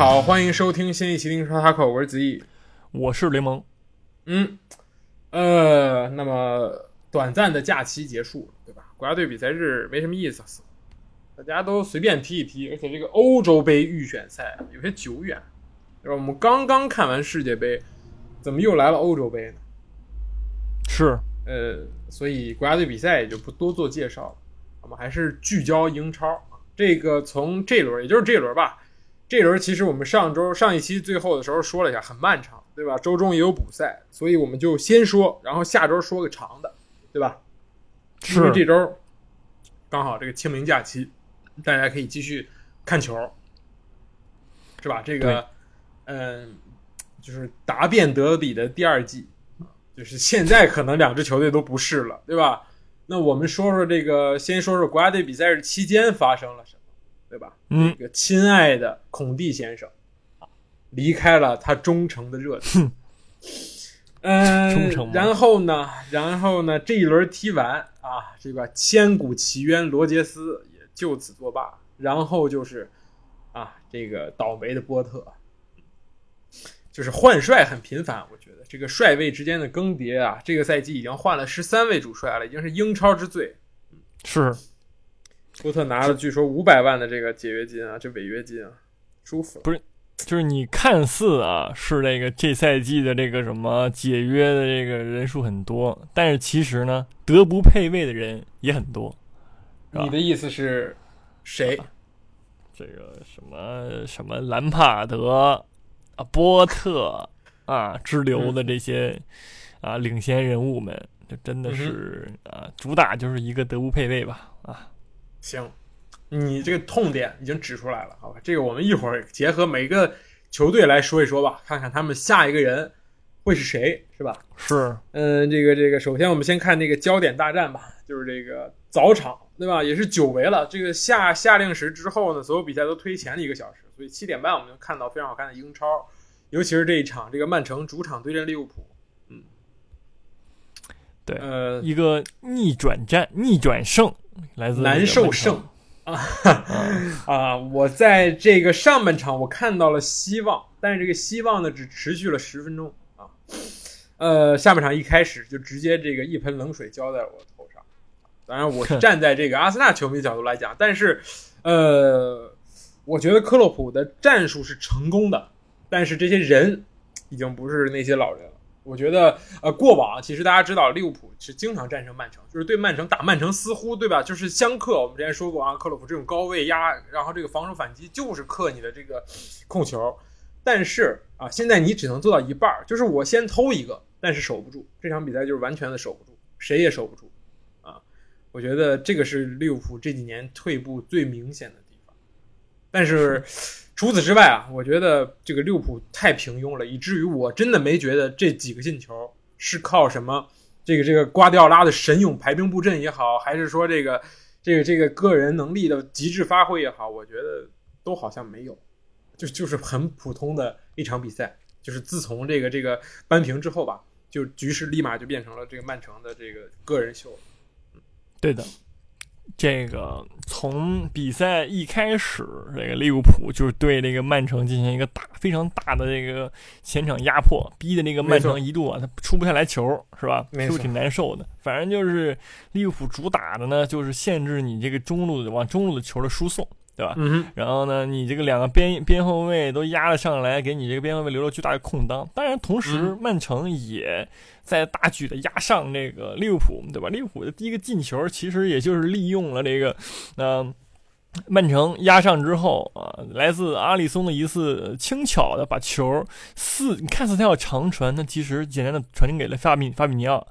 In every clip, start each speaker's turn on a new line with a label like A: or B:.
A: 家好，欢迎收听新一期《英超塔口》，我是子毅，
B: 我是联盟。
A: 嗯，呃，那么短暂的假期结束了，对吧？国家队比赛日没什么意思，大家都随便踢一踢，而且这个欧洲杯预选赛有些久远，对吧？我们刚刚看完世界杯，怎么又来了欧洲杯呢？
B: 是，
A: 呃，所以国家队比赛也就不多做介绍了，我们还是聚焦英超。这个从这轮，也就是这轮吧。这轮其实我们上周上一期最后的时候说了一下，很漫长，对吧？周中也有补赛，所以我们就先说，然后下周说个长的，对吧？因为这周刚好这个清明假期，大家可以继续看球，是吧？这个，嗯，就是答辩德比的第二季，就是现在可能两支球队都不是了，对吧？那我们说说这个，先说说国家队比赛日期间发生了什么。对吧？
B: 嗯，
A: 这个亲爱的孔蒂先生啊，离开了他忠诚的热刺。嗯，然后呢，然后呢，这一轮踢完啊，这个千古奇冤罗杰斯也就此作罢。然后就是啊，这个倒霉的波特，就是换帅很频繁。我觉得这个帅位之间的更迭啊，这个赛季已经换了十三位主帅了，已经是英超之最。
B: 是。
A: 波特拿了据说五百万的这个解约金啊，这违约金啊，舒服
B: 不是？就是你看似啊是这个这赛季的这个什么解约的这个人数很多，但是其实呢，德不配位的人也很多。
A: 你的意思是谁？
B: 这个什么什么兰帕德啊，波特啊之流的这些啊领先人物们，这真的是啊主打就是一个德不配位吧啊。
A: 行，你这个痛点已经指出来了，好吧？这个我们一会儿结合每个球队来说一说吧，看看他们下一个人会是谁，是吧？
B: 是，
A: 嗯，这个这个，首先我们先看那个焦点大战吧，就是这个早场，对吧？也是久违了，这个下下令时之后呢，所有比赛都推前了一个小时，所以七点半我们就看到非常好看的英超，尤其是这一场，这个曼城主场对阵利物浦，嗯，
B: 对，
A: 呃，
B: 一个逆转战，逆转胜。来自
A: 难受胜啊 啊！我在这个上半场我看到了希望，但是这个希望呢只持续了十分钟啊。呃，下半场一开始就直接这个一盆冷水浇在了我头上。当然，我是 站在这个阿森纳球迷角度来讲，但是呃，我觉得克洛普的战术是成功的，但是这些人已经不是那些老人了。我觉得，呃，过往其实大家知道利物浦是经常战胜曼城，就是对曼城打曼城似乎对吧，就是相克。我们之前说过啊，克洛普这种高位压，然后这个防守反击就是克你的这个控球。但是啊，现在你只能做到一半，就是我先偷一个，但是守不住这场比赛，就是完全的守不住，谁也守不住啊。我觉得这个是利物浦这几年退步最明显的地方。但是。除此之外啊，我觉得这个利物浦太平庸了，以至于我真的没觉得这几个进球是靠什么这个这个瓜迪奥拉的神勇排兵布阵也好，还是说这个这个这个个人能力的极致发挥也好，我觉得都好像没有，就就是很普通的一场比赛。就是自从这个这个扳平之后吧，就局势立马就变成了这个曼城的这个个人秀。
B: 对的。这个从比赛一开始，这个利物浦就是对这个曼城进行一个大、非常大的这个前场压迫，逼的那个曼城一度啊，他出不下来球，是吧？是挺难受的。反正就是利物浦主打的呢，就是限制你这个中路的往中路的球的输送。对吧？
A: 嗯
B: 然后呢，你这个两个边边后卫都压了上来，给你这个边后卫留了巨大的空当。当然，同时曼城也在大举的压上这个利物浦，对吧？利物浦的第一个进球其实也就是利用了这个，呃，曼城压上之后啊，来自阿里松的一次轻巧的把球四，看似他要长传，那其实简单的传给了法比法比尼奥。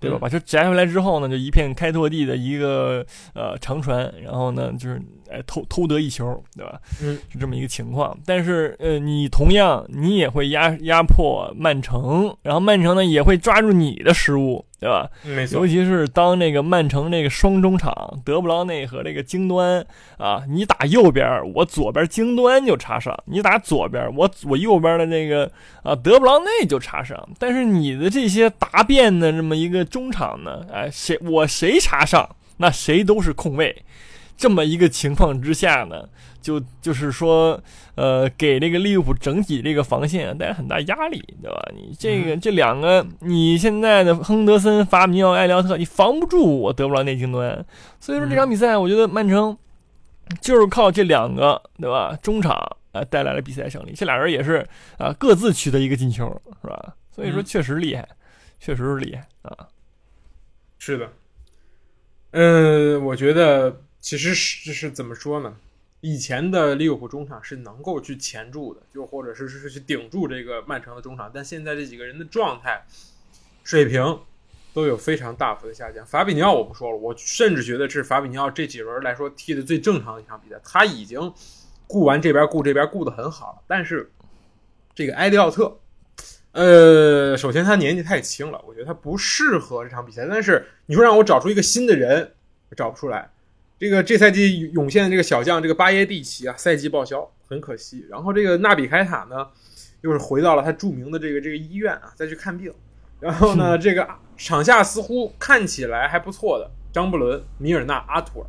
B: 对吧？把球摘回来之后呢，就一片开拓地的一个呃长传，然后呢，就是哎偷偷得一球，对吧？
A: 嗯，
B: 是这么一个情况。但是呃，你同样你也会压压迫曼城，然后曼城呢也会抓住你的失误。对吧？
A: 没错，
B: 尤其是当那个曼城那个双中场德布劳内和这个京端啊，你打右边，我左边京端就插上；你打左边，我我右边的那个啊德布劳内就插上。但是你的这些答辩的这么一个中场呢，哎，谁我谁插上，那谁都是空位。这么一个情况之下呢，就就是说，呃，给这个利物浦整体这个防线带来很大压力，对吧？你这个这两个，你现在的亨德森、法比尼奥、埃利奥特，你防不住我德布劳内金端，所以说这场比赛，我觉得曼城就是靠这两个，对吧？中场啊带来了比赛胜利，这俩人也是啊各自取得一个进球，是吧？所以说确实厉害，确实是厉害啊。
A: 是的，嗯，我觉得。其实是是怎么说呢？以前的利物浦中场是能够去钳住的，就或者是是去顶住这个曼城的中场，但现在这几个人的状态水平都有非常大幅的下降。法比尼奥我不说了，我甚至觉得是法比尼奥这几轮来说踢的最正常的一场比赛，他已经顾完这边顾这边顾得很好了。但是这个埃利奥特，呃，首先他年纪太轻了，我觉得他不适合这场比赛。但是你说让我找出一个新的人，找不出来。这个这赛季涌现的这个小将，这个巴耶蒂奇啊，赛季报销，很可惜。然后这个纳比凯塔呢，又是回到了他著名的这个这个医院啊，再去看病。然后呢，这个场下似乎看起来还不错的张伯伦、米尔纳、阿图尔，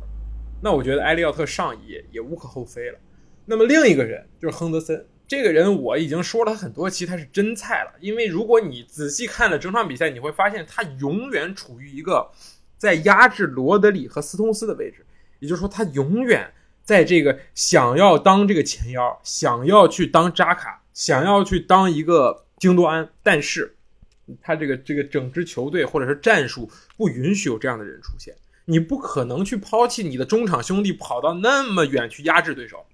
A: 那我觉得埃利奥特上也也无可厚非了。那么另一个人就是亨德森，这个人我已经说了很多期，他是真菜了。因为如果你仔细看了整场比赛，你会发现他永远处于一个在压制罗德里和斯通斯的位置。也就是说，他永远在这个想要当这个前腰，想要去当扎卡，想要去当一个京多安，但是他这个这个整支球队或者是战术不允许有这样的人出现。你不可能去抛弃你的中场兄弟，跑到那么远去压制对手。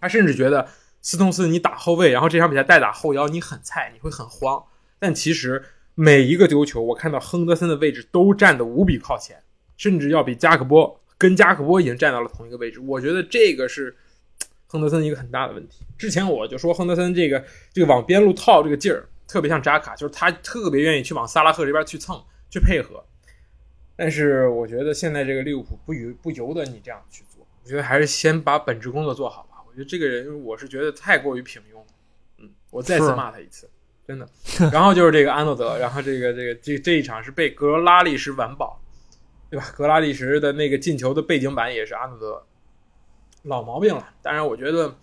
A: 他甚至觉得斯通斯你打后卫，然后这场比赛代打后腰，你很菜，你会很慌。但其实每一个丢球，我看到亨德森的位置都站得无比靠前，甚至要比加克波。跟加克波已经站到了同一个位置，我觉得这个是亨德森一个很大的问题。之前我就说亨德森这个这个往边路套这个劲儿，特别像扎卡，就是他特别愿意去往萨拉赫这边去蹭去配合。但是我觉得现在这个利物浦不由不由得你这样去做，我觉得还是先把本职工作做好吧。我觉得这个人我是觉得太过于平庸，嗯，我再次骂他一次，真的。然后就是这个安诺德，然后这个这个这这一场是被格拉利什完保。对吧？格拉利什的那个进球的背景板也是阿诺德，老毛病了。当然，我觉得，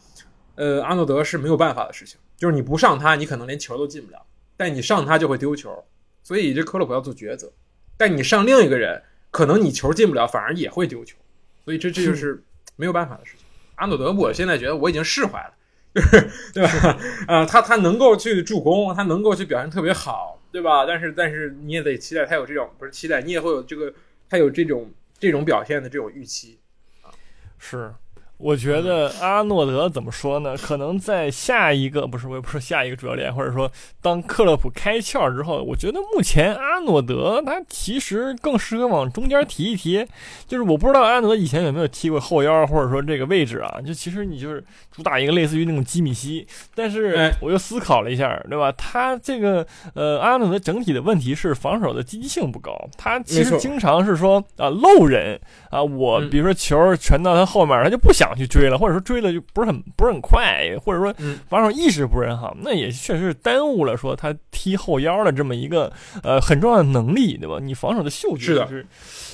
A: 呃，阿诺德是没有办法的事情，就是你不上他，你可能连球都进不了；但你上他就会丢球。所以这克洛普要做抉择。但你上另一个人，可能你球进不了，反而也会丢球。所以这这就是没有办法的事情。阿诺德，我现在觉得我已经释怀了，就是对吧？啊，他他能够去助攻，他能够去表现特别好，对吧？但是但是你也得期待他有这种，不是期待你也会有这个。他有这种这种表现的这种预期，啊，
B: 是。我觉得阿诺德怎么说呢？可能在下一个不是，我也不是下一个主教练，或者说当克洛普开窍之后，我觉得目前阿诺德他其实更适合往中间提一提。就是我不知道阿诺德以前有没有踢过后腰，或者说这个位置啊？就其实你就是主打一个类似于那种基米希，但是我又思考了一下，对吧？他这个呃阿诺德整体的问题是防守的积极性不高，他其实经常是说啊漏人啊，我比如说球传到他后面，他就不想。想去追了，或者说追了就不是很不是很快，或者说防守意识不是很好，那也确实是耽误了说他踢后腰的这么一个呃很重要的能力，对吧？你防守的嗅觉是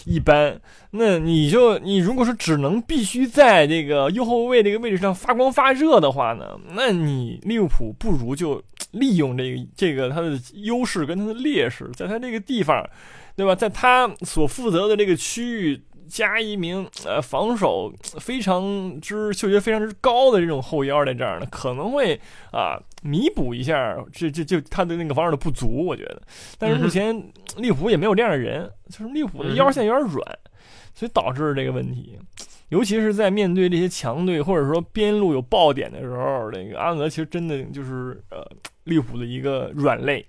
B: 一般，那你就你如果说只能必须在这个右后卫这个位置上发光发热的话呢，那你利物浦不如就 利用这个这个他的优势跟他的劣势，在他这个地方，对吧？在他所负责的这个区域。加一名呃防守非常之嗅觉非常之高的这种后腰在这儿呢，可能会啊弥补一下这这就他的那个防守的不足，我觉得。但是目前利物浦也没有这样的人，就是利物浦的腰线有点软，所以导致这个问题。尤其是在面对这些强队或者说边路有爆点的时候，那个阿诺德其实真的就是呃利物浦的一个软肋，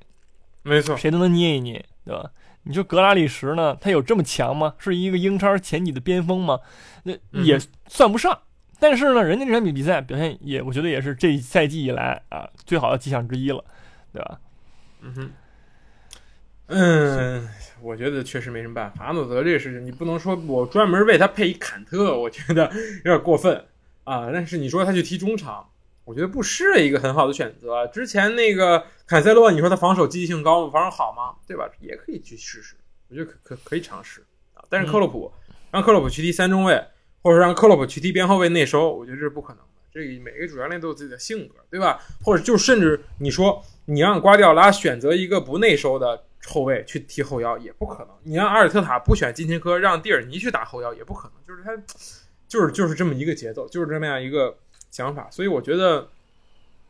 A: 没错，
B: 谁都能捏一捏，对吧？你说格拉利什呢？他有这么强吗？是一个英超前几的边锋吗？那也算不上。但是呢，人家这场比比赛表现也，我觉得也是这一赛季以来啊最好的迹象之一了，对吧？
A: 嗯哼，嗯，我觉得确实没什么办法。阿诺德这个事情，你不能说我专门为他配一坎特，我觉得有点过分啊。但是你说他去踢中场。我觉得不是一个很好的选择。之前那个坎塞洛，你说他防守积极性高吗？防守好吗？对吧？也可以去试试，我觉得可可可以尝试啊。但是克洛普让克洛普去踢三中卫，或者让克洛普去踢边后卫内收，我觉得这是不可能的。这个每个主教练都有自己的性格，对吧？或者就甚至你说你让瓜迪奥拉选择一个不内收的后卫去踢后腰也不可能，你让阿尔特塔不选金琴科，让蒂尔尼去打后腰也不可能，就是他就是就是这么一个节奏，就是这么样一个想法。所以我觉得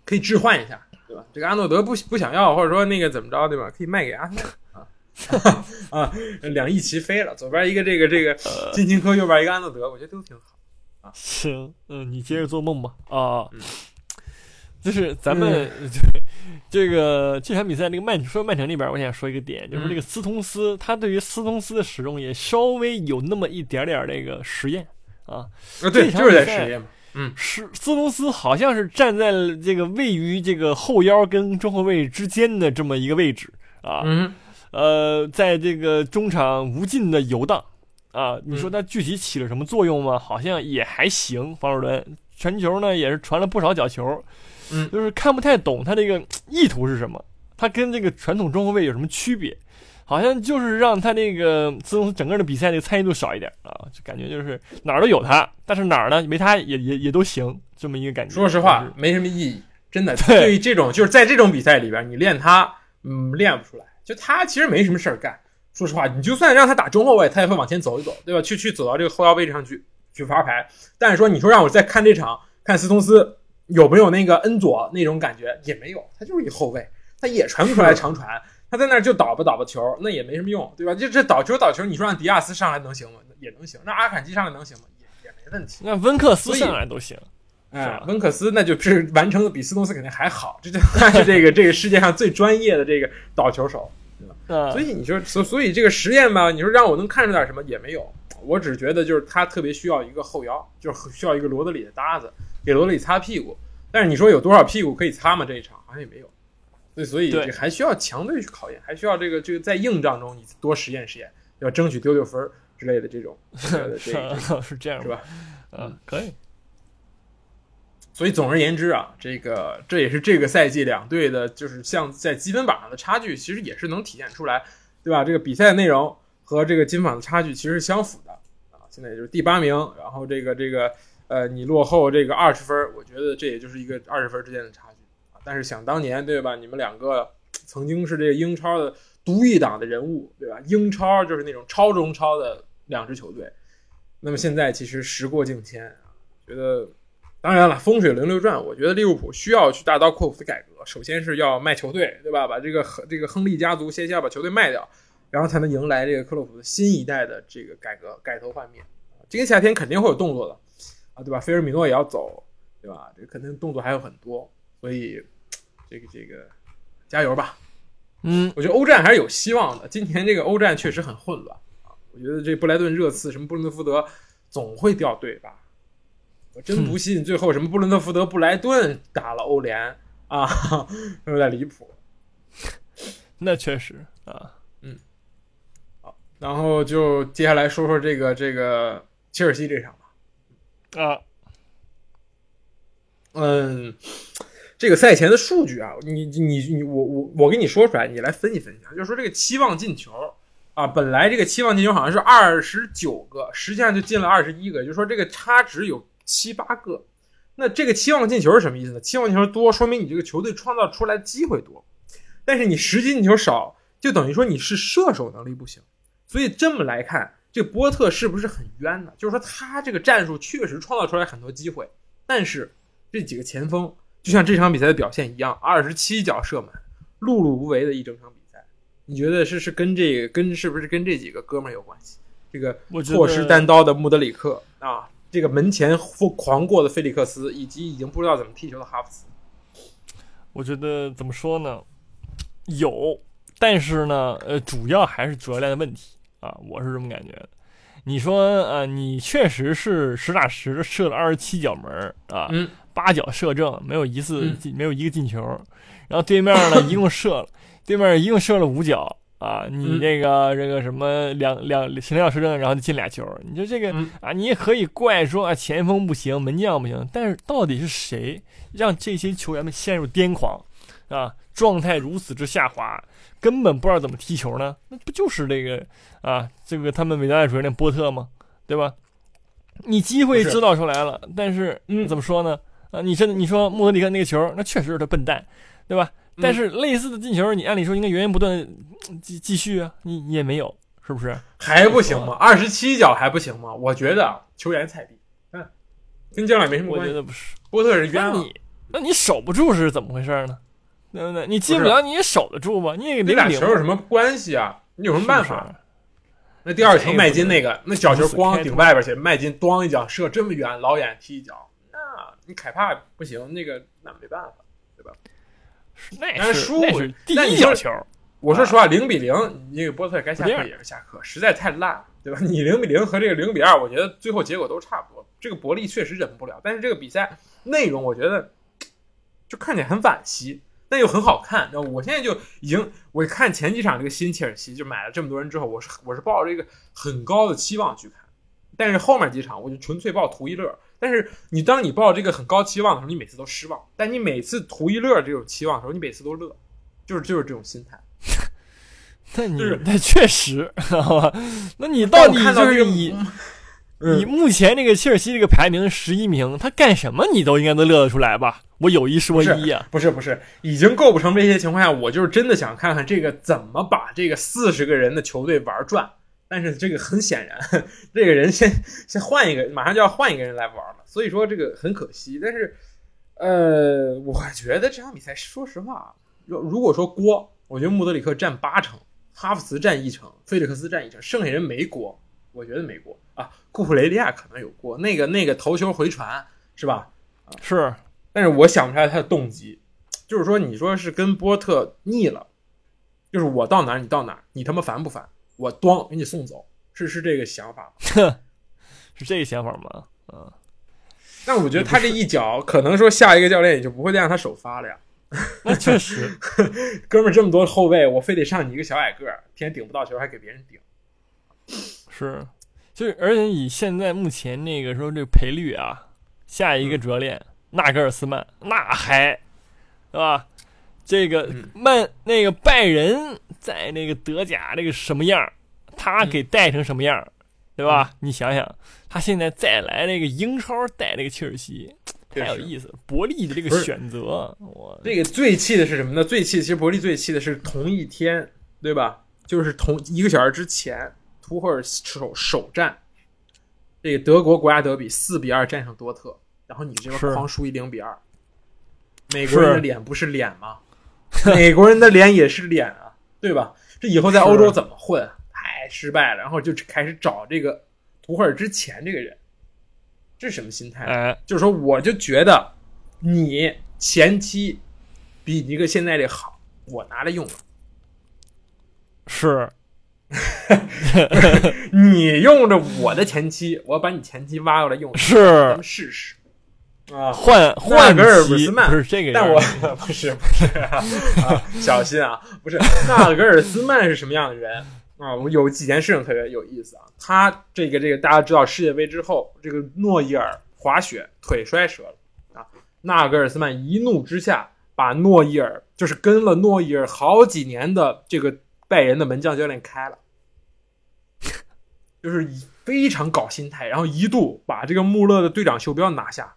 A: 可以置换一下，对吧？这个阿诺德不不想要，或者说那个怎么着，对吧？可以卖给阿森纳。啊，两翼齐飞了，左边一个这个这个金琴科，右边一个阿诺德，我觉得都挺好。啊，
B: 行，嗯，你接着做梦吧。啊，
A: 嗯
B: 就是咱们 这个这场比赛那个曼说曼城那边，我想说一个点，就是这个斯通斯，他对于斯通斯的使用也稍微有那么一点点那个实验啊。
A: 啊，对，就是在实验嘛。嗯，
B: 是斯通斯好像是站在这个位于这个后腰跟中后卫之间的这么一个位置啊。
A: 嗯。
B: 呃，在这个中场无尽的游荡，啊，你说他具体起了什么作用吗？好像也还行。防守端传球呢，也是传了不少角球，
A: 嗯，
B: 就是看不太懂他这个意图是什么。他跟这个传统中后卫有什么区别？好像就是让他那个自从整个的比赛那个参与度少一点啊，就感觉就是哪儿都有他，但是哪儿呢没他也也也都行，这么一个感觉。
A: 说实话，没什么意义，真的。对于这种就是在这种比赛里边，你练他，嗯，练不出来。就他其实没什么事儿干，说实话，你就算让他打中后卫，他也会往前走一走，对吧？去去走到这个后腰位置上去去发牌。但是说你说让我再看这场，看斯通斯有没有那个恩佐那种感觉，也没有，他就是一后卫，他也传不出来长传，他在那儿就倒吧倒吧球，那也没什么用，对吧？就这倒球倒球，你说让迪亚斯上来能行吗？也能行，那阿坎吉上来能行吗？也也没问题。
B: 那温克斯上来都行，
A: 哎，温克斯那就是完成的比斯通斯肯定还好，这就他是这个 这个世界上最专业的这个倒球手。对所以你说，所所以这个实验吧，你说让我能看出点什么也没有，我只觉得就是他特别需要一个后腰，就是需要一个罗德里的搭子，给罗德里擦屁股。但是你说有多少屁股可以擦吗？这一场好像也没有。所以所以还需要强队去考验，还需要这个这个在硬仗中你多实验实验，要争取丢丢分之类的这种。这
B: 是这样
A: 是吧？
B: 嗯，可以。
A: 所以总而言之啊，这个这也是这个赛季两队的，就是像在积分榜上的差距，其实也是能体现出来，对吧？这个比赛内容和这个金榜的差距其实是相符的啊。现在也就是第八名，然后这个这个呃，你落后这个二十分，我觉得这也就是一个二十分之间的差距啊。但是想当年，对吧？你们两个曾经是这个英超的独一档的人物，对吧？英超就是那种超中超的两支球队，那么现在其实时过境迁啊，觉得。当然了，风水轮流转，我觉得利物浦需要去大刀阔斧的改革。首先是要卖球队，对吧？把这个这个亨利家族先先要把球队卖掉，然后才能迎来这个克洛普的新一代的这个改革改头换面。今年夏天肯定会有动作的啊，对吧？菲尔米诺也要走，对吧？这肯定动作还有很多，所以这个这个加油吧。
B: 嗯，
A: 我觉得欧战还是有希望的。今年这个欧战确实很混乱啊，我觉得这布莱顿热刺什么布伦特福德总会掉队吧。我真不信最后什么布伦特福德、布莱顿打了欧联啊，有点离谱。
B: 那确实
A: 啊，嗯，好，然后就接下来说说这个这个切尔西这场
B: 吧。啊，
A: 嗯，这个赛前的数据啊，你你你我我我给你说出来，你来分析分析啊，就是说这个期望进球啊，本来这个期望进球好像是二十九个，实际上就进了二十一个，就是说这个差值有。七八个，那这个期望进球是什么意思呢？期望进球多，说明你这个球队创造出来机会多，但是你实际进球少，就等于说你是射手能力不行。所以这么来看，这波特是不是很冤呢？就是说他这个战术确实创造出来很多机会，但是这几个前锋就像这场比赛的表现一样，二十七脚射门，碌碌无为的一整场比赛。你觉得是是跟这个跟是不是跟这几个哥们儿有关系？这个错失单刀的穆德里克啊。这个门前狂过的菲利克斯，以及已经不知道怎么踢球的哈弗茨，
B: 我觉得怎么说呢？有，但是呢，呃，主要还是主教练的问题啊，我是这么感觉的。你说，呃，你确实是实打实的射了二十七脚门啊，八脚射正，没有一次进，没有一个进球。然后对面呢，一共射了，对面一共射了五脚。啊，你这个这个什么两两前两射正，然后就进俩球，你说这个啊，你也可以怪说啊前锋不行，门将不行，但是到底是谁让这些球员们陷入癫狂啊？状态如此之下滑，根本不知道怎么踢球呢？那不就是这个啊，这个他们伟大的主教练波特吗？对吧？你机会制造出来了，但是
A: 嗯
B: 怎么说呢？啊，你真的你说穆德里克那个球，那确实是他笨蛋，对吧？
A: 嗯
B: 但是类似的进球，你按理说应该源源不断继继续啊，你你也没有，是不是？
A: 还不行吗？二十七脚还不行吗？我觉得球员菜逼，嗯，跟教练没什么关系。
B: 我觉得不是。
A: 波特是冤枉，
B: 那你那你守不住是怎么回事呢？对不对？你进
A: 不
B: 了，你也守得住吗？你也
A: 你俩球有什么关系啊？你有什么办法？
B: 是是
A: 那第二球麦金那个，那小球光顶外边去，麦金咣一脚射这么远，老远踢一脚，那你凯帕不行，那个那没办法。
B: 那
A: 但是输
B: 是那是第
A: 但你说
B: 一脚球，
A: 我说实话，零比零，你这个波特该下课也是下课，实在太烂了，对吧？你零比零和这个零比二，我觉得最后结果都差不多。这个伯利确实忍不了，但是这个比赛内容我觉得就看起来很惋惜，但又很好看。那我现在就已经，我看前几场这个新切尔西就买了这么多人之后，我是我是抱着一个很高的期望去看，但是后面几场我就纯粹抱图一乐。但是你当你抱这个很高期望的时候，你每次都失望；但你每次图一乐这种期望的时候，你每次都乐，就是就是这种心态。
B: 那你
A: 就是
B: 那确实，好吧？那你到底就是以
A: 嗯
B: 以目前这个切尔西这个排名十一名，他干什么你都应该能乐得出来吧？我有一说一啊、
A: 不是不是，已经构不成这些情况下，我就是真的想看看这个怎么把这个四十个人的球队玩转。但是这个很显然，这个人先先换一个，马上就要换一个人来玩了，所以说这个很可惜。但是，呃，我觉得这场比赛，说实话，如如果说锅，我觉得穆德里克占八成，哈弗茨占一成，菲利克斯占一成，剩下人没锅，我觉得没锅啊。库普雷利亚可能有锅，那个那个头球回传是吧？
B: 是
A: 但是我想不出来他的动机，就是说，你说是跟波特腻了，就是我到哪儿你到哪儿，你他妈烦不烦？我咣给你送走，是是这个想法吗？
B: 是这个想法吗？嗯，
A: 但我觉得他这一脚，可能说下一个教练也就不会再让他首发了呀。
B: 那确实，
A: 哥们儿这么多后卫，我非得上你一个小矮个儿，天天顶不到球还给别人顶。
B: 是，就是而且以现在目前那个说这个赔率啊，下一个主教练、纳格尔斯曼那还，对吧？这个
A: 嗯
B: 曼那个拜仁在那个德甲这个什么样，他给带成什么样儿，对吧？你想想，他现在再来那个英超带那个切尔西，太有意思了。伯利的这个选择，我
A: 这个最气的是什么呢？最气其实伯利最气的是同一天，对吧？就是同一个小时之前，图赫尔首首战，这个德国国家德比四比二战胜多特，然后你这边狂输一零比二，美国人的脸不是脸吗？美国人的脸也是脸啊，对吧？这以后在欧洲怎么混？太失败了，然后就开始找这个图赫尔之前这个人，这是什么心态？
B: 哎，
A: 就是说，我就觉得你前期比你这个现在这好，我拿来用了。
B: 是
A: 你用着我的前期，我把你前期挖过来用，咱
B: 是
A: 们试试啊。
B: 换换
A: 格尔斯曼
B: 不是这个人，
A: 但 我不是不是啊，小心啊，不是纳格尔斯曼是什么样的人啊？我有几件事情特别有意思啊。他这个这个大家知道世界杯之后，这个诺伊尔滑雪腿摔折了啊，纳格尔斯曼一怒之下把诺伊尔就是跟了诺伊尔好几年的这个拜仁的门将教练开了。就是以非常搞心态，然后一度把这个穆勒的队长袖标拿下。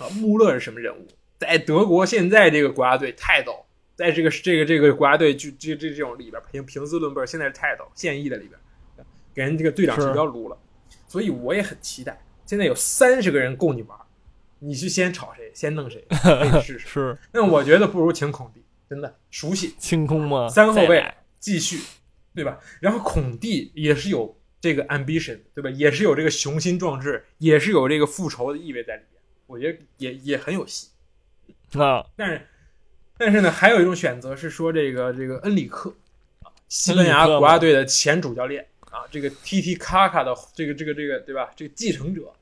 A: 啊，穆勒是什么人物？在德国现在这个国家队泰斗，在这个这个这个国家队就这这这种里边凭平斯顿贝尔现在是泰斗现役的里边，给人这个队长袖标撸了，所以我也很期待。现在有三十个人供你玩，你去先炒谁，先弄谁，可以试试。
B: 是
A: 那我觉得不如请孔蒂，真的熟悉，
B: 清空吗？
A: 三个后卫继续，对吧？然后孔蒂也是有这个 ambition，对吧？也是有这个雄心壮志，也是有这个复仇的意味在里边。我觉得也也很有戏。
B: 啊，
A: 但是，但是呢，还有一种选择是说这个这个恩里克啊，西班牙国家队的前主教练啊，这个 T T 卡卡的这个这个这个对吧？这个继承者，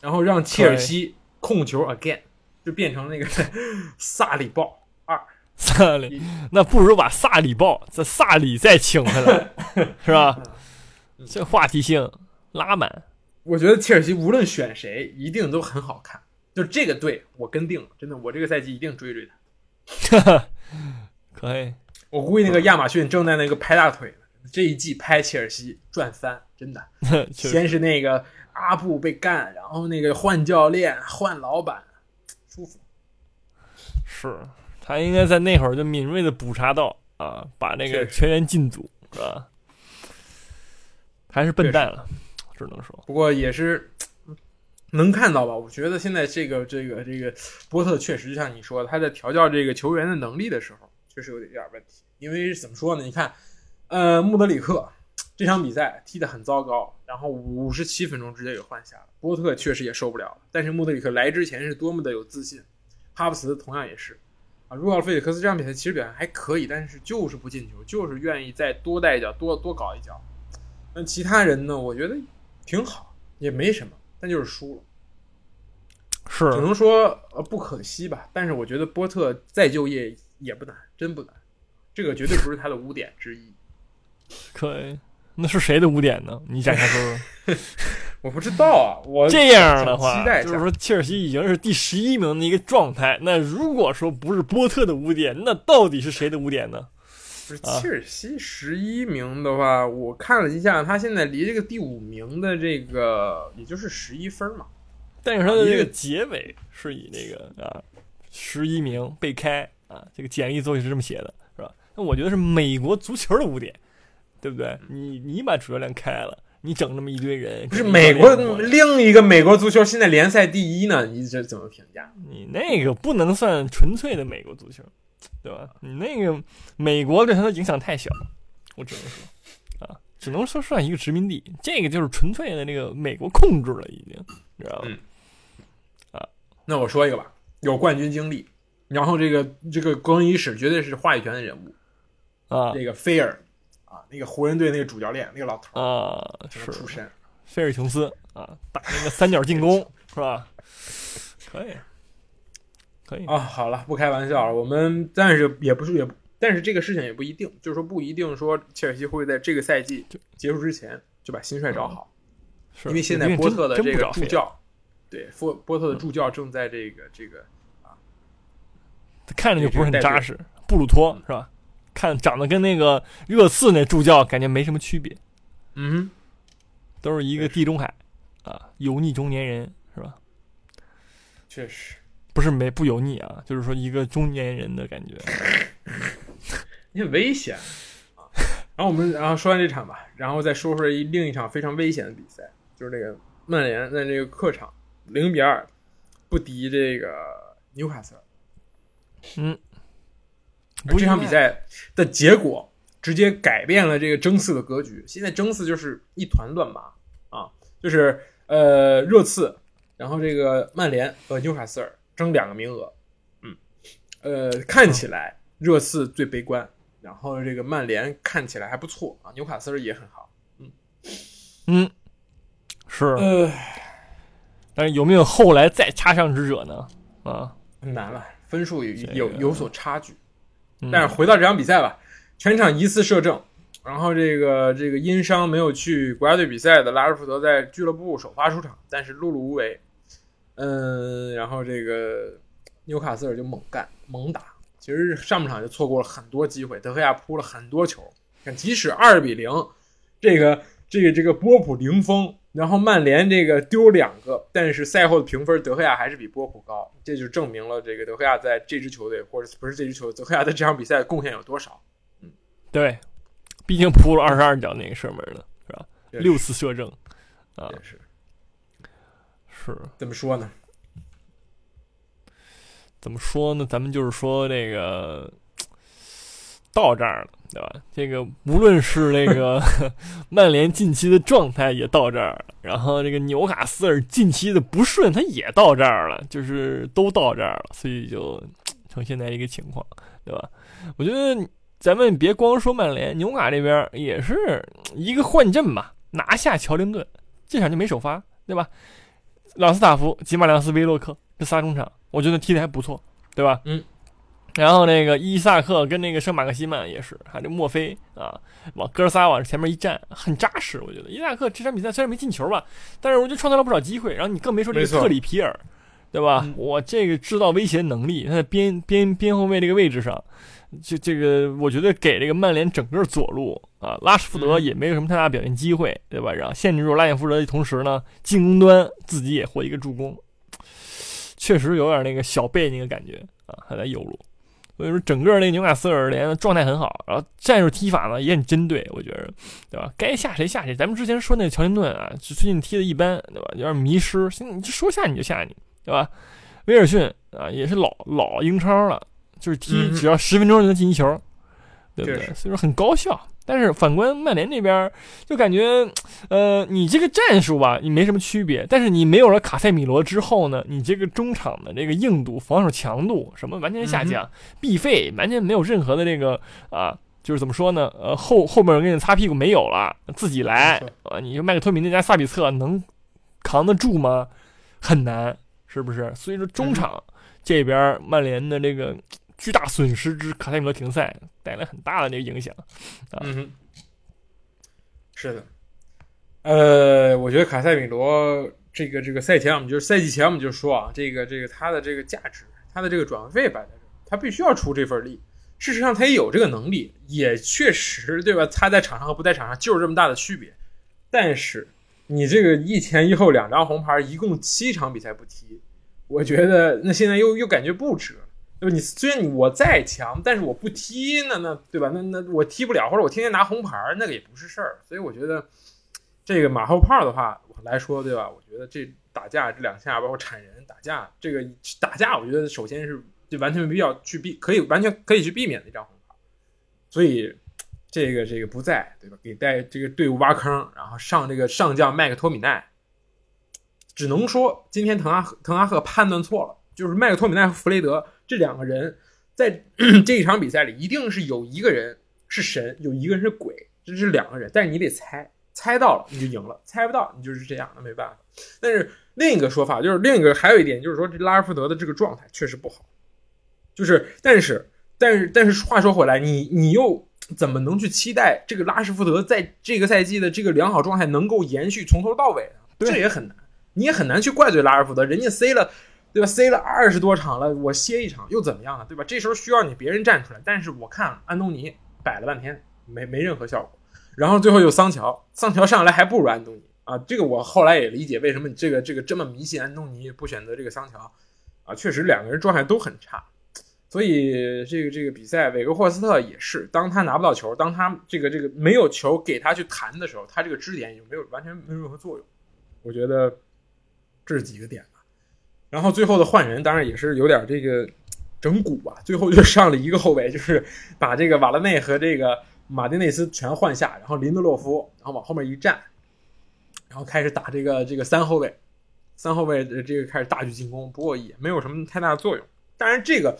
A: 然后让切尔西控球 again，就变成那个 萨里鲍二。
B: 萨里，那不如把萨里鲍这萨里再请回来，是吧？这话题性拉满，
A: 我觉得切尔西无论选谁，一定都很好看。就这个队，我跟定了，真的，我这个赛季一定追追他。
B: 可以。
A: 我估计那个亚马逊正在那个拍大腿呢，这一季拍切尔西赚翻，真的。先是那个阿布被干，然后那个换教练、换老板，舒服。
B: 是他应该在那会儿就敏锐的捕查到啊，把那个全员禁足是吧？还是笨蛋了，只能说
A: 不过也是能看到吧？我觉得现在这个这个这个波特确实就像你说的，他在调教这个球员的能力的时候，确实有点问题。因为怎么说呢？你看，呃，穆德里克这场比赛踢得很糟糕，然后五十七分钟直接给换下了。波特确实也受不了了，但是穆德里克来之前是多么的有自信，哈布斯同样也是。啊，如奥尔费里克斯这场比赛其实表现还可以，但是就是不进球，就是愿意再多带一脚，多多搞一脚。那其他人呢？我觉得挺好，也没什么，但就是输了，
B: 是
A: 只能说呃不可惜吧。但是我觉得波特再就业也不难，真不难，这个绝对不是他的污点之一。
B: 可以。那是谁的污点呢？你展开说说。
A: 我不知道啊，我
B: 这样的话就是说切尔西已经是第十一名的一个状态。那如果说不是波特的污点，那到底是谁的污点呢？
A: 不是
B: 啊
A: 切尔西十一名的话，我看了一下，他现在离这个第五名的这个也就是十一分嘛。
B: 但是他的这个结尾是以那个啊十一名被开啊，这个简历作业是这么写的，是吧？那我觉得是美国足球的污点，对不对？你你把主教练开了，你整那么一堆人，
A: 不是美国另一个美国足球现在联赛第一呢，你这怎么评价？
B: 你那个不能算纯粹的美国足球，对吧？你那个美国对他的影响太小，我只能说啊，只能说算一个殖民地，这个就是纯粹的那个美国控制了，已经，你知道吧？
A: 嗯那我说一个吧，有冠军经历，然后这个这个更衣室绝对是话语权的人物，
B: 啊
A: 那个菲尔啊，那个湖人队那个主教练那个老头
B: 啊，
A: 从
B: 是
A: 出身，
B: 菲尔琼斯啊，打那个三角进攻 是吧？可以，可以
A: 啊，好了，不开玩笑了，我们但是也不是也，但是这个事情也不一定，就是说不一定说切尔西会在这个赛季结束之前就把新帅找好，
B: 是
A: 因为现在波特的这个助教，对，波波特的助教正在这个这个
B: 他看着就不是很扎实，布鲁托是吧？看长得跟那个热刺那助教感觉没什么区别，
A: 嗯
B: 都是一个地中海啊油腻中年人是吧？
A: 确实，
B: 不是没不油腻啊，就是说一个中年人的感觉。
A: 你很危险啊。然后我们然后说完这场吧，然后再说说一另一场非常危险的比赛，就是那个曼联在这个客场零比二不敌这个纽卡斯尔。
B: 嗯，
A: 而这场比赛的结果直接改变了这个争四的格局。现在争四就是一团乱麻啊，就是呃热刺，然后这个曼联和纽卡斯尔争两个名额。嗯，呃，看起来热刺最悲观，然后这个曼联看起来还不错啊，纽卡斯尔也很好。
B: 嗯嗯，是，
A: 呃，
B: 但是有没有后来再插上之者呢？啊，
A: 很难了，分数有有有所差距。
B: 嗯
A: 但是回到这场比赛吧，全场一次射正，然后这个这个因伤没有去国家队比赛的拉什福德在俱乐部首发出场，但是碌碌无为。嗯，然后这个纽卡斯尔就猛干猛打，其实上半场就错过了很多机会，德赫亚扑了很多球。看，即使二比零，这个这个这个波普零封，然后曼联这个丢两个，但是赛后的评分德赫亚还是比波普高，这就证明了这个德赫亚在这支球队或者不是这支球队，德赫亚在这场比赛的贡献有多少。
B: 对，毕竟扑了二十二脚那个射门呢，是吧？
A: 这
B: 六次射正啊
A: 也，是
B: 是
A: 怎么说呢？
B: 怎么说呢？咱们就是说这个到这儿了，对吧？这个无论是那个 曼联近期的状态也到这儿了，然后这个纽卡斯尔近期的不顺他也到这儿了，就是都到这儿了，所以就 呈现在一个情况，对吧？我觉得咱们别光说曼联，纽卡这边也是一个换阵吧，拿下乔林顿，这场就没首发，对吧？朗斯塔夫、吉马良斯、威洛克这仨中场，我觉得踢的还不错，对吧？
A: 嗯。
B: 然后那个伊萨克跟那个圣马克西曼也是，还有这墨菲啊，往哥仨往前面一站，很扎实。我觉得伊萨克这场比赛虽然没进球吧，但是我觉得创造了不少机会。然后你更别说这个特里皮尔，对吧？我这个制造威胁能力，他在边边边后卫这个位置上，这这个我觉得给这个曼联整个左路啊，拉什福德也没有什么太大表现机会，对吧？然后限制住拉什福德的同时呢，进攻端自己也获一个助攻，确实有点那个小贝那个感觉啊，还在右路。所以说，整个那纽卡斯尔联状态很好，然后战术踢法呢也很针对，我觉得，对吧？该下谁下谁。咱们之前说那个乔林顿啊，最近踢的一般，对吧？有点迷失。现在你就说下你就下你，对吧？威尔逊啊，也是老老英超了，就是踢只要十分钟就能进一球，对不对？所以说很高效。但是反观曼联那边，就感觉，呃，你这个战术吧，你没什么区别。但是你没有了卡塞米罗之后呢，你这个中场的这个硬度、防守强度什么完全下降，必费完全没有任何的这个啊，就是怎么说呢？呃，后后面给你擦屁股没有了，自己来啊！你说麦克托米那加萨比策能扛得住吗？很难，是不是？所以说中场这边曼联的这个。巨大损失之卡塞米罗停赛带来很大的这个影响，啊，
A: 是的，呃，我觉得卡塞米罗这个这个赛前我们就是赛季前我们就说啊，这个这个他的这个价值，他的这个转会费摆在这，他必须要出这份力。事实上他也有这个能力，也确实对吧？他在场上和不在场上就是这么大的区别。但是你这个一前一后两张红牌，一共七场比赛不踢，我觉得那现在又又感觉不值。对吧？你虽然你我再强，但是我不踢，那那对吧？那那我踢不了，或者我天天拿红牌，那个也不是事儿。所以我觉得，这个马后炮的话来说，对吧？我觉得这打架这两下，包括铲人打架，这个打架，我觉得首先是就完全没必要去避，可以完全可以去避免的一张红牌。所以这个这个不在，对吧？给带这个队伍挖坑，然后上这个上将麦克托米奈，只能说今天滕哈滕哈赫判断错了，就是麦克托米奈和弗雷德。这两个人在 这一场比赛里，一定是有一个人是神，有一个人是鬼，这是两个人。但是你得猜，猜到了你就赢了，猜不到你就是这样，的没办法。但是另一个说法就是，另一个还有一点就是说，这拉什福德的这个状态确实不好。就是，但是，但是，但是话说回来，你你又怎么能去期待这个拉什福德在这个赛季的这个良好状态能够延续从头到尾呢？这也很难，你也很难去怪罪拉什福德，人家塞了。对吧塞了二十多场了，我歇一场又怎么样呢？对吧？这时候需要你别人站出来，但是我看安东尼摆了半天，没没任何效果。然后最后又桑乔，桑乔上来还不如安东尼啊！这个我后来也理解为什么你这个这个这么迷信安东尼，不选择这个桑乔啊？确实两个人状态都很差，所以这个这个比赛，韦格霍斯特也是，当他拿不到球，当他这个这个没有球给他去弹的时候，他这个支点就没有完全没有任何作用。我觉得这是几个点。然后最后的换人当然也是有点这个整蛊吧，最后就上了一个后卫，就是把这个瓦拉内和这个马丁内斯全换下，然后林德洛夫，然后往后面一站，然后开始打这个这个三后卫，三后卫这个开始大举进攻，不过也没有什么太大的作用。当然这个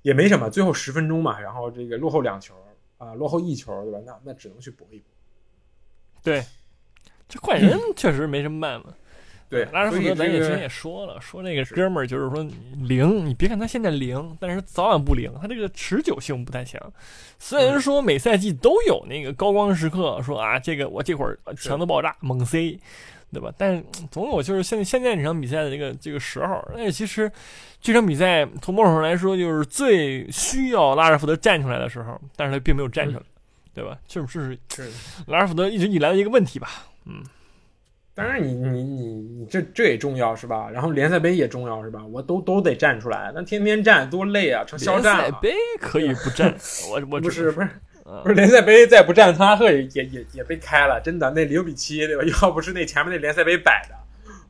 A: 也没什么，最后十分钟嘛，然后这个落后两球啊，落后一球，对吧？那那只能去搏一搏。
B: 对，这换人确实没什么办法。
A: 对，
B: 拉什福德，咱也之前也说了，说那个哥们儿就是说零，你别看他现在零，但是早晚不灵，他这个持久性不太强。虽然说每赛季都有那个高光时刻，说啊，这个我这会儿强度爆炸，猛 C，对吧？但总有就是现现在这场比赛的这个这个时候，那其实这场比赛从某种上来说，就是最需要拉什福德站出来的时候，但是他并没有站出来，对吧？这是是拉什福德一直以来的一个问题吧？嗯。
A: 当然，你你你你这这也重要是吧？然后联赛杯也重要是吧？我都都得站出来，那天天站多累啊，成肖战
B: 了。联赛杯可以不站，我我
A: 不是不是不是联赛杯再不站，滕哈赫也也也也被开了，真的那零比七对吧？要不是那前面那联赛杯摆的，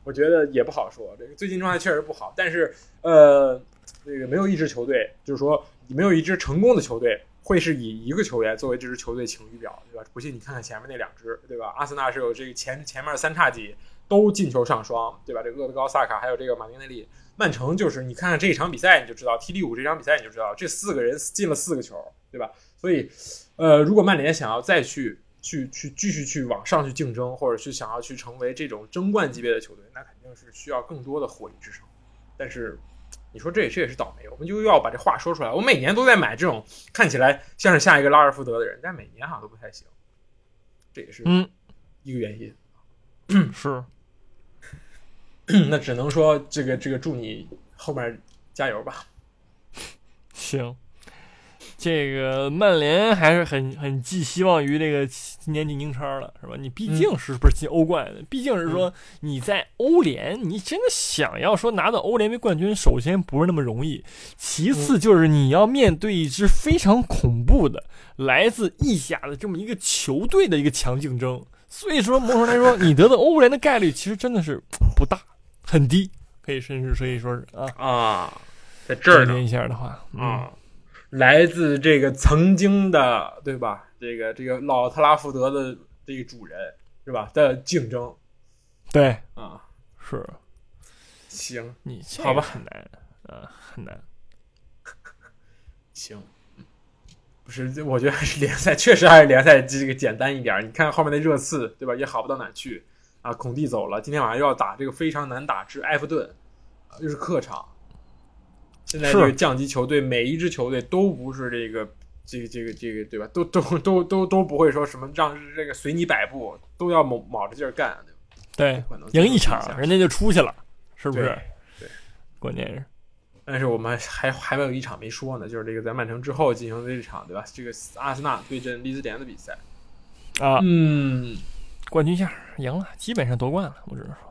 A: 我觉得也不好说。这个最近状态确实不好，但是呃，这个没有一支球队，就是说没有一支成功的球队。会是以一个球员作为这支球队晴雨表，对吧？不信你看看前面那两支，对吧？阿森纳是有这个前前面三叉戟都进球上双，对吧？这个厄德高、萨卡还有这个马丁内利，曼城就是你看看这一场比赛你就知道，T D 五这场比赛你就知道，这四个人进了四个球，对吧？所以，呃，如果曼联想要再去去去继续去往上去竞争，或者去想要去成为这种争冠级别的球队，那肯定是需要更多的火力支撑，但是。你说这也这也是倒霉，我们就要把这话说出来。我每年都在买这种看起来像是下一个拉尔福德的人，但每年好像都不太行，这也是
B: 嗯
A: 一个原因。
B: 是，
A: 那只能说这个这个祝你后面加油吧。
B: 行，这个曼联还是很很寄希望于这个今年进英超了，是吧？你毕竟是不是进欧冠的？毕竟是说你在欧联，你真的想要说拿到欧联杯冠军，首先不是那么容易，其次就是你要面对一支非常恐怖的来自意甲的这么一个球队的一个强竞争。所以说，某种来说，你得到欧联的概率其实真的是不大，很低，可以甚至可以说是啊
A: 啊，在这儿
B: 呢一下的话啊，
A: 来自这个曾经的对吧？这个这个老特拉福德的这个主人是吧？的竞争，
B: 对
A: 啊，
B: 是
A: 行，
B: 你
A: 好吧，
B: 很难啊，很难，
A: 行。不是，我觉得还是联赛确实还是联赛这个简单一点。你看后面的热刺，对吧？也好不到哪去啊。孔蒂走了，今天晚上又要打这个非常难打之埃弗顿，又是客场。现在这个降级球队，每一支球队都不是这个这个这个这个，对吧？都都都都都不会说什么让这个随你摆布，都要卯卯着劲儿干，
B: 对吧？对，赢一场人家就出去了，是不是？
A: 对，
B: 关键是。
A: 但是我们还还没有一场没说呢，就是这个在曼城之后进行的这场，对吧？这个阿森纳对阵利兹联的比赛
B: 啊，
A: 嗯，
B: 冠军线赢了，基本上夺冠了。我只能说，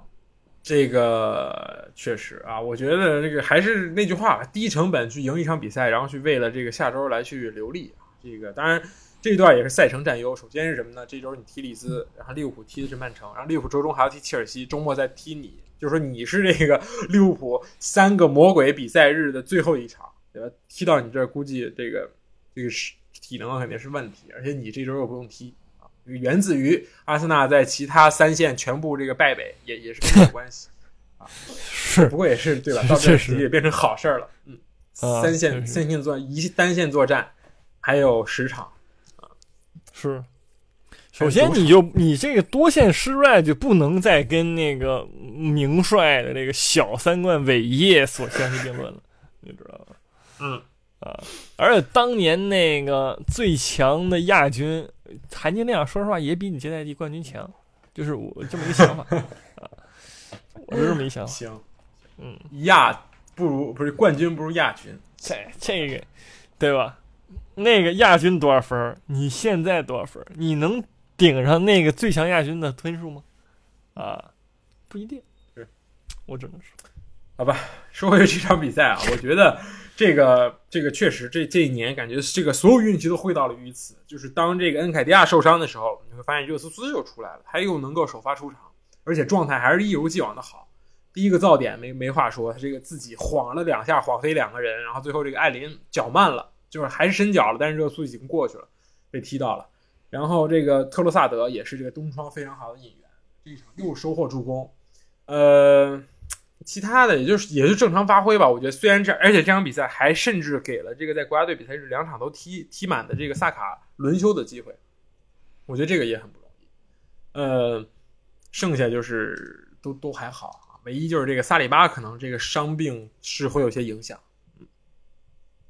A: 这个确实啊，我觉得这个还是那句话，低成本去赢一场比赛，然后去为了这个下周来去留力。这个当然这段也是赛程占优。首先是什么呢？这周你踢利兹，然后利物浦踢的是曼城，然后利物浦周中还要踢切尔西，周末再踢你。就是说你是这个利物浦三个魔鬼比赛日的最后一场，对吧？踢到你这儿，估计这个这个是体能肯定是问题，而且你这周又不用踢，源自于阿森纳在其他三线全部这个败北，也也是有关系 啊。
B: 是，
A: 不过也是对吧？到这时也变成好事儿了。嗯，三线三线作一单线作战还有十场啊，
B: 是。首先，你就你这个多线失败就不能再跟那个名帅的这个小三冠伟业所相提并论了，你知道吗？
A: 嗯
B: 啊，而且当年那个最强的亚军含金量，说实话也比你接待季冠军强，就是我这么一个想法啊，我是这么一想法。
A: 行，
B: 嗯，
A: 亚不如不是冠军不如亚军，
B: 这这个对吧？那个亚军多少分？你现在多少分？你能？顶上那个最强亚军的分数吗？啊，不一定。
A: 是，
B: 我只能说，
A: 好吧。说回这场比赛啊，我觉得这个这个确实，这这一年感觉这个所有运气都汇到了于此。就是当这个恩凯迪亚受伤的时候，你会发现热苏斯又出来了，他又能够首发出场，而且状态还是一如既往的好。第一个噪点没没话说，他这个自己晃了两下，晃飞两个人，然后最后这个艾琳脚慢了，就是还是伸脚了，但是热苏已经过去了，被踢到了。然后这个特罗萨德也是这个东窗非常好的引援，这一场又收获助攻，呃，其他的也就是也就正常发挥吧。我觉得虽然这，而且这场比赛还甚至给了这个在国家队比赛日两场都踢踢满的这个萨卡轮休的机会，我觉得这个也很不容易。呃，剩下就是都都还好啊，唯一就是这个萨里巴可能这个伤病是会有些影响，嗯，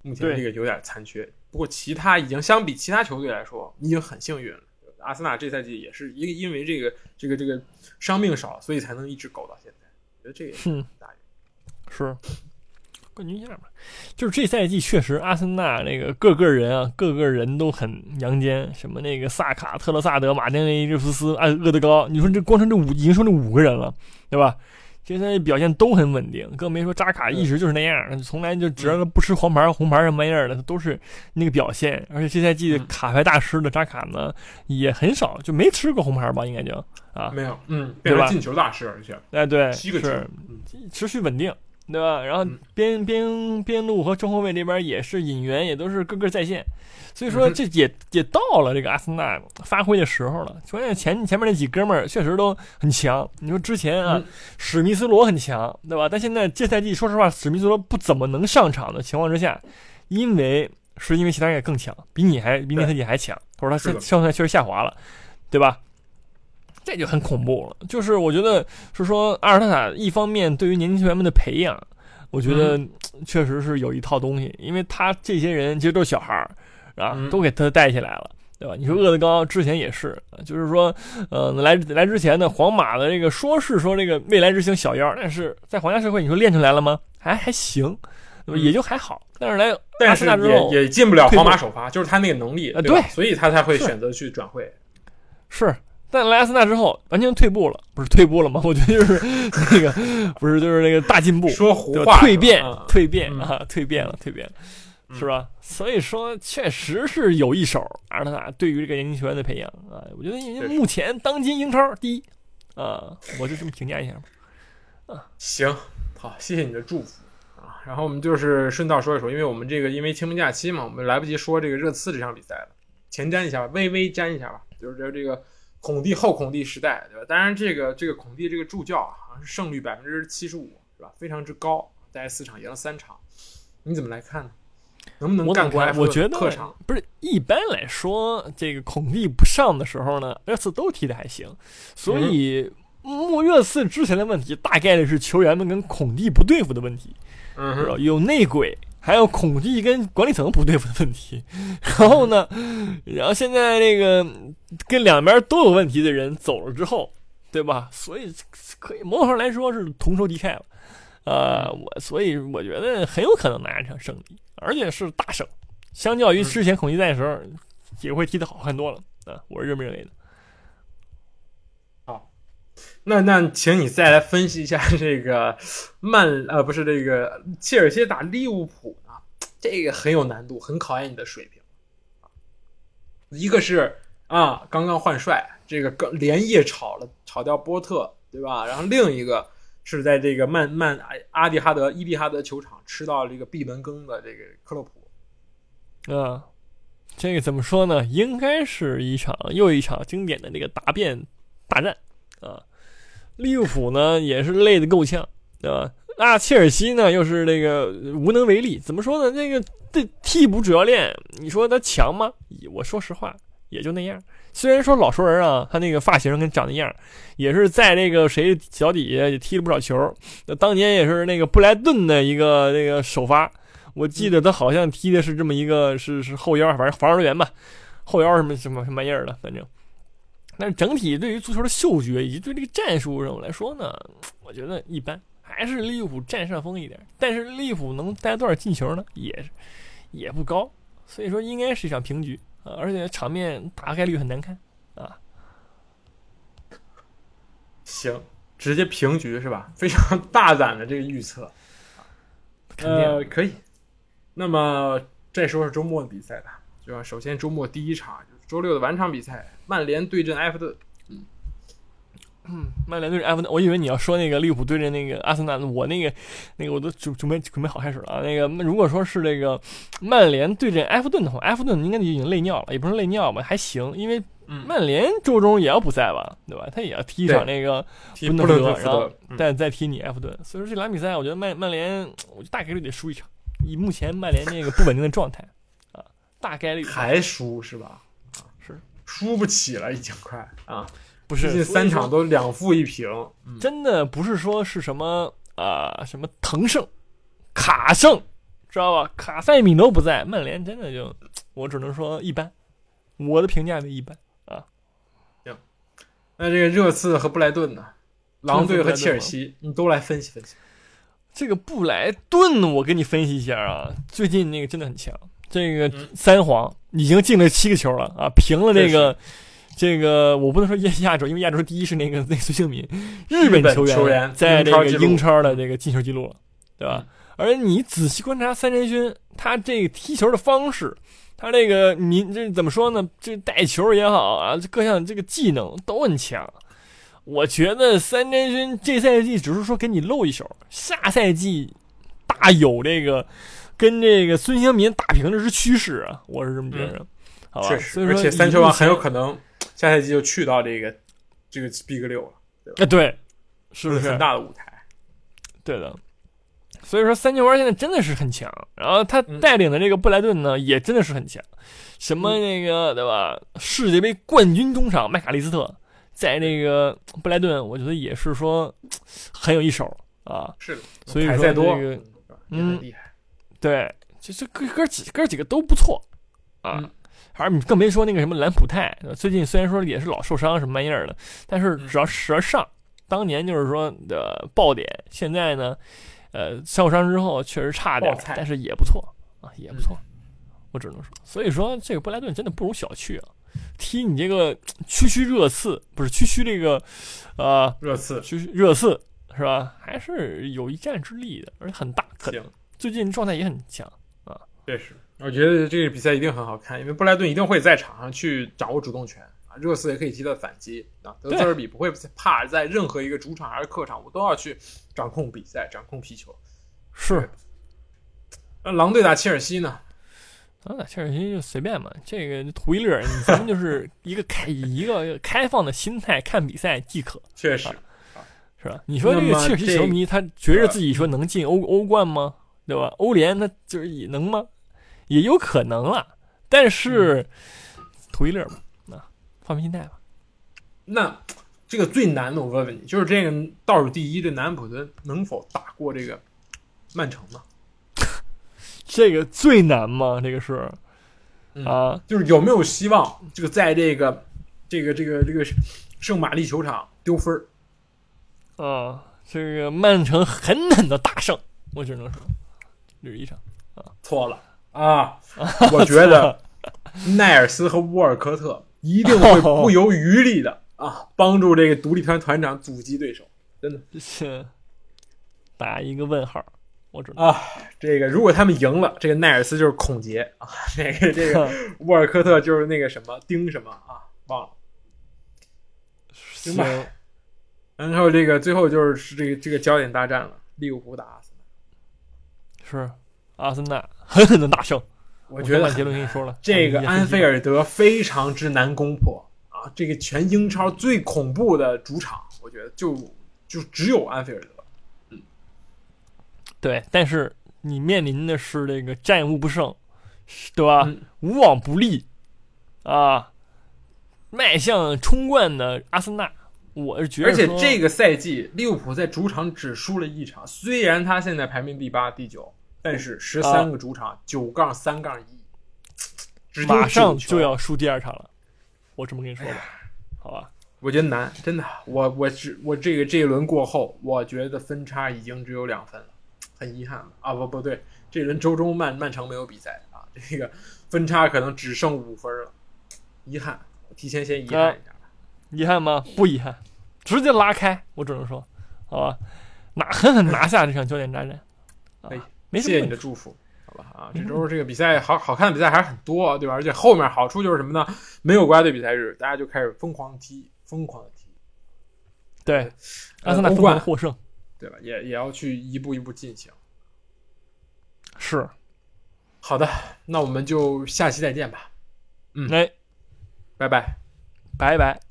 A: 目前这个有点残缺。不过，其他已经相比其他球队来说，已经很幸运了。阿森纳这赛季也是因因为这个这个这个伤病少，所以才能一直苟到现在。我觉得这也是。
B: 是冠军线嘛？就是这赛季确实，阿森纳那个各个人啊，各个人都很阳间。什么那个萨卡、特勒萨德、马丁内、热苏斯、埃厄德高，你说这光成这五，已经说这五个人了，对吧？现在表现都很稳定，更别说扎卡一直就是那样，从来就只要不吃黄牌、红牌什么玩意儿的，他都是那个表现。而且这赛季卡牌大师的扎卡呢，也很少就没吃过红牌吧？应该就啊，
A: 没有，嗯，变成进球大师，而且
B: 哎，对，
A: 是
B: 持续稳定。对吧？然后边边边路和中后卫这边也是引援，也都是个个在线，所以说这也也到了这个阿森纳发挥的时候了。关键前前面那几哥们儿确实都很强。你说之前啊，史密斯罗很强，对吧？但现在这赛季说实话，史密斯罗不怎么能上场的情况之下，因为是因为其他人也更强，比你还比你赛季还强，或者他现现在确实下滑了，对吧？这就很恐怖了，就是我觉得是说阿尔特塔一方面对于年轻球员们的培养，我觉得确实是有一套东西，因为他这些人其实都是小孩儿，啊，都给他带起来了，对吧？你说厄德高之前也是，就是说，呃，来来之前呢，皇马的这个说是说这个未来之星小妖，但是在皇家社会，你说练出来了吗？还还行，也就还好。但是来
A: 但是也也进不了皇马首发，就是他那个能力，
B: 对，
A: 所以他才会选择去转会。
B: 是，但来阿森纳之后完全退步了，不是退步了吗？我觉得就是那个，不是就是那个大进步，
A: 说胡话，
B: 蜕变，蜕变啊，蜕变了，蜕变了。是吧？所以说，确实是有一手，阿尔特塔对于这个年轻球员的培养啊，我觉得目前当今英超第一啊，我就这么评价一下吧。啊，
A: 行，好，谢谢你的祝福啊。然后我们就是顺道说一说，因为我们这个因为清明假期嘛，我们来不及说这个热刺这场比赛了，前瞻一下吧，微微沾一下吧，就是这个孔蒂后孔蒂时代，对吧？当然，这个这个孔蒂这个助教啊，好像是胜率百分之七十五，是吧？非常之高，在四场赢了三场，你怎么来看呢？能不能干过？
B: 我觉得不是。一般来说，这个孔蒂不上的时候呢，热刺都踢的还行。所以，穆热刺之前的问题，大概率是球员们跟孔蒂不对付的问题。
A: 嗯，
B: 有内鬼，还有恐惧跟管理层不对付的问题。然后呢，然后现在那个跟两边都有问题的人走了之后，对吧？所以可以某种上来说是同仇敌忾了。呃，我所以我觉得很有可能拿一场胜利，而且是大胜，相较于之前恐惧在的时候，也会踢得好很多了啊，我是这么认为的。
A: 那那请你再来分析一下这个曼呃不是这个切尔西打利物浦啊，这个很有难度，很考验你的水平。一个是啊，刚刚换帅，这个刚连夜炒了炒掉波特，对吧？然后另一个。是在这个曼曼阿迪哈德伊蒂哈德球场吃到这个闭门羹的这个克洛
B: 普，啊，这个怎么说呢？应该是一场又一场经典的那个答辩大战啊！利物浦呢也是累得够呛，对吧？那切尔西呢又是那个无能为力。怎么说呢？那个这替补主教练，你说他强吗？我说实话，也就那样。虽然说老熟人啊，他那个发型跟长那样，也是在那个谁脚底下也踢了不少球。当年也是那个布莱顿的一个那个首发，我记得他好像踢的是这么一个是是后腰，反正防守员吧，后腰什么什么什么玩意儿的，反正。但是整体对于足球的嗅觉以及对这个战术上来说呢，我觉得一般，还是利物浦占上风一点。但是利物浦能带多少进球呢？也也不高，所以说应该是一场平局。啊，而且场面大概率很难看啊。
A: 行，直接平局是吧？非常大胆的这个预测。呃，可以。那么再说说周末的比赛吧。就首先周末第一场，就是周六的晚场比赛，曼联对阵埃弗顿。
B: 嗯，曼联对阵埃弗顿，我以为你要说那个利物浦对阵那个阿森纳，我那个那个我都准准备准备好开始了啊。那个如果说是这个曼联对阵埃弗顿的话，埃弗顿应该就已经累尿了，也不是累尿吧，还行，因为曼联周中也要补赛吧，对吧？他也要踢一场那个
A: 布
B: 伦特福德，然后再再踢你埃弗顿。所以说这两场比赛，我觉得曼曼联，我大概率得输一场。以目前曼联那个不稳定的状态啊，大概率
A: 还输是吧？输不起了，已经快啊。
B: 不是
A: 三场都两负一平，
B: 真的不是说是什么啊什么腾胜、卡胜，知道吧？卡塞米罗不在，曼联真的就我只能说一般，我的评价为一般啊。
A: 行，那这个热刺和布莱顿呢？狼队和切尔西，你都来分析分析。
B: 这个布莱顿，我给你分析一下啊，最近那个真的很强，这个三皇已经进了七个球了啊，平了那个。这个我不能说亚亚洲，因为亚洲第一是那个那孙兴民，日
A: 本
B: 球
A: 员
B: 在这个英超的这个进球记录了，对吧？而你仔细观察三连勋，他这个踢球的方式，他这个你这怎么说呢？这带球也好啊，各项这个技能都很强。我觉得三连勋这赛季只是说给你露一手，下赛季大有这个跟这个孙兴民打平这是趋势啊，我是这么觉得。好吧，
A: 而且三球王很有可能。下赛季就去到这个这个 Big 六了，对吧？
B: 对，是不是
A: 很大的舞台？
B: 对的。所以说，三球王现在真的是很强。然后他带领的这个布莱顿呢，也真的是很强。什么那个对吧？世界杯冠军中场麦卡利斯特，在那个布莱顿，我觉得也是说很有一手啊。
A: 是的，
B: 所以说这
A: 个
B: 嗯，对，就是哥哥几哥几个都不错啊。而你更别说那个什么兰普泰，最近虽然说也是老受伤什么玩意儿的，但是只要时而上，当年就是说的爆点，现在呢，呃，受伤之后确实差点但是也不错啊，也不错，我只能说，所以说这个布莱顿真的不容小觑啊，踢你这个区区热刺，不是区区这个，呃，
A: 热刺
B: 区区热刺是吧？还是有一战之力的，而且很大，很
A: 行，
B: 最近状态也很强啊。
A: 确实，我觉得这个比赛一定很好看，因为布莱顿一定会在场上去掌握主动权啊，热刺也可以踢到反击啊，德泽尔比不会怕在任何一个主场还是客场，我都要去掌控比赛，掌控皮球。
B: 是，
A: 那狼队打切尔西呢？
B: 啊，切尔西就随便嘛，这个图一乐，你咱们就是 一个开以一个开放的心态看比赛即可，
A: 确实，
B: 是吧？你说这个切尔西球迷，他觉着自己说能进欧欧冠吗？对吧？欧联他就是也能吗？也有可能了，但是图一乐嘛，啊放平心态吧。
A: 那这个最难的，我问问你，就是这个倒数第一的南安普顿能否打过这个曼城呢？
B: 这个最难吗？这个是啊，
A: 就是有没有希望这个在这个这个这个这个圣玛丽球场丢分儿？
B: 啊，这个曼城狠狠的大胜，我只能说这是一场啊，
A: 错了啊！我觉得奈尔斯和沃尔科特一定会 不遗余力的啊，帮助这个独立团团长阻击对手，真的
B: 是打一个问号。我知道
A: 啊，这个如果他们赢了，这个奈尔斯就是孔杰啊，这个这个 沃尔科特就是那个什么丁什么啊，忘了。行吧，然后这个最后就是这个这个焦点大战了，利物浦打
B: 是阿森纳狠狠的大胜。
A: 我觉得
B: 杰伦跟你说了，
A: 这个安菲尔德非常之难攻破啊，这个全英超最恐怖的主场，我觉得就就只有安菲尔德。
B: 嗯对，但是你面临的是这个战无不胜，对吧？
A: 嗯、
B: 无往不利啊，迈向冲冠的阿森纳，我是觉得。
A: 而且这个赛季利物浦在主场只输了一场，虽然他现在排名第八、第九，但是十三个主场九杠三杠一，
B: 马上就要输第二场了。我这么跟你说吧，好吧？
A: 我觉得难，真的。我我只我这个这一轮过后，我觉得分差已经只有两分了。很遗憾啊，不不对，这轮周中曼曼城没有比赛啊，这个分差可能只剩五分了，遗憾，提前先遗憾一下吧。
B: 遗憾吗？不遗憾，直接拉开，我只能说，好吧，拿狠狠拿下这场焦点大战。
A: 哎，
B: 没
A: 谢谢你的祝福，好吧啊，这周这个比赛好好看的比赛还是很多，对吧？而且后面好处就是什么呢？没有国家队比赛日，大家就开始疯狂踢，疯狂的踢。
B: 对，阿森纳疯狂获胜。
A: 对吧？也也要去一步一步进行。
B: 是，
A: 好的，那我们就下期再见吧。嗯，
B: 哎，
A: 拜拜，
B: 拜拜。